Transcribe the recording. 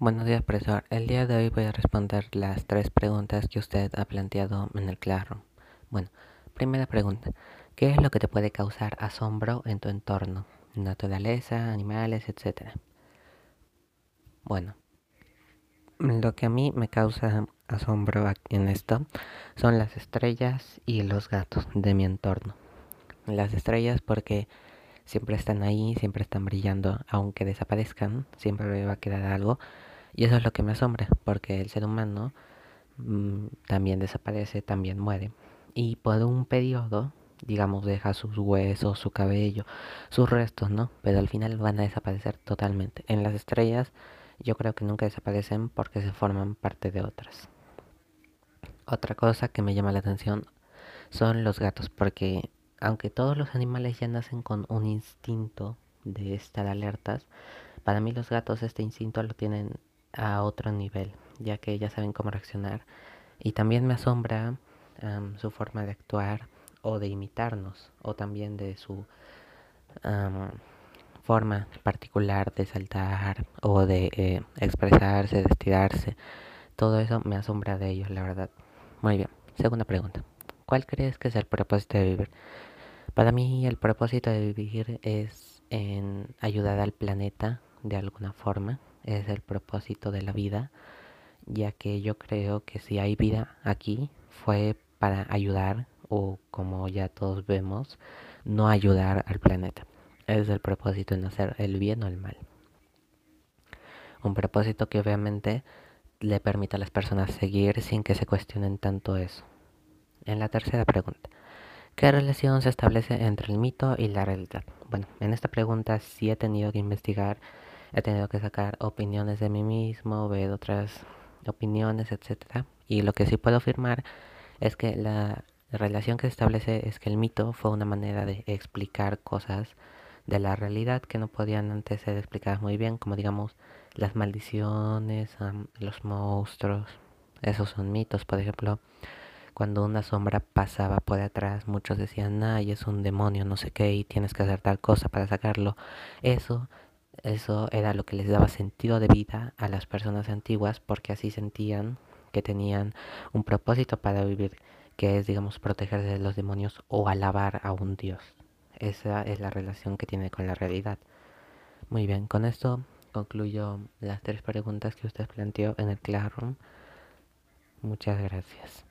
Buenos días, profesor. El día de hoy voy a responder las tres preguntas que usted ha planteado en el Classroom. Bueno, primera pregunta. ¿Qué es lo que te puede causar asombro en tu entorno? Naturaleza, animales, etc. Bueno, lo que a mí me causa asombro en esto son las estrellas y los gatos de mi entorno. Las estrellas porque siempre están ahí, siempre están brillando, aunque desaparezcan, siempre va a quedar algo. Y eso es lo que me asombra, porque el ser humano mmm, también desaparece, también muere. Y por un periodo, digamos, deja sus huesos, su cabello, sus restos, ¿no? Pero al final van a desaparecer totalmente. En las estrellas yo creo que nunca desaparecen porque se forman parte de otras. Otra cosa que me llama la atención son los gatos, porque aunque todos los animales ya nacen con un instinto de estar alertas, para mí los gatos este instinto lo tienen a otro nivel, ya que ya saben cómo reaccionar. Y también me asombra su forma de actuar o de imitarnos, o también de su um, forma particular de saltar o de eh, expresarse, de estirarse. Todo eso me asombra de ellos, la verdad. Muy bien, segunda pregunta. ¿Cuál crees que es el propósito de vivir? Para mí el propósito de vivir es en ayudar al planeta de alguna forma, es el propósito de la vida, ya que yo creo que si hay vida aquí fue para ayudar o como ya todos vemos, no ayudar al planeta. Es el propósito en hacer el bien o el mal. Un propósito que obviamente le permite a las personas seguir sin que se cuestionen tanto eso. En la tercera pregunta, ¿Qué relación se establece entre el mito y la realidad? Bueno, en esta pregunta sí he tenido que investigar, he tenido que sacar opiniones de mí mismo, ver otras opiniones, etc. Y lo que sí puedo afirmar es que la relación que se establece es que el mito fue una manera de explicar cosas de la realidad que no podían antes ser explicadas muy bien, como digamos las maldiciones, los monstruos, esos son mitos, por ejemplo cuando una sombra pasaba por atrás, muchos decían, ay, es un demonio, no sé qué, y tienes que hacer tal cosa para sacarlo. Eso, eso era lo que les daba sentido de vida a las personas antiguas, porque así sentían que tenían un propósito para vivir, que es, digamos, protegerse de los demonios o alabar a un dios. Esa es la relación que tiene con la realidad. Muy bien, con esto concluyo las tres preguntas que usted planteó en el Classroom. Muchas gracias.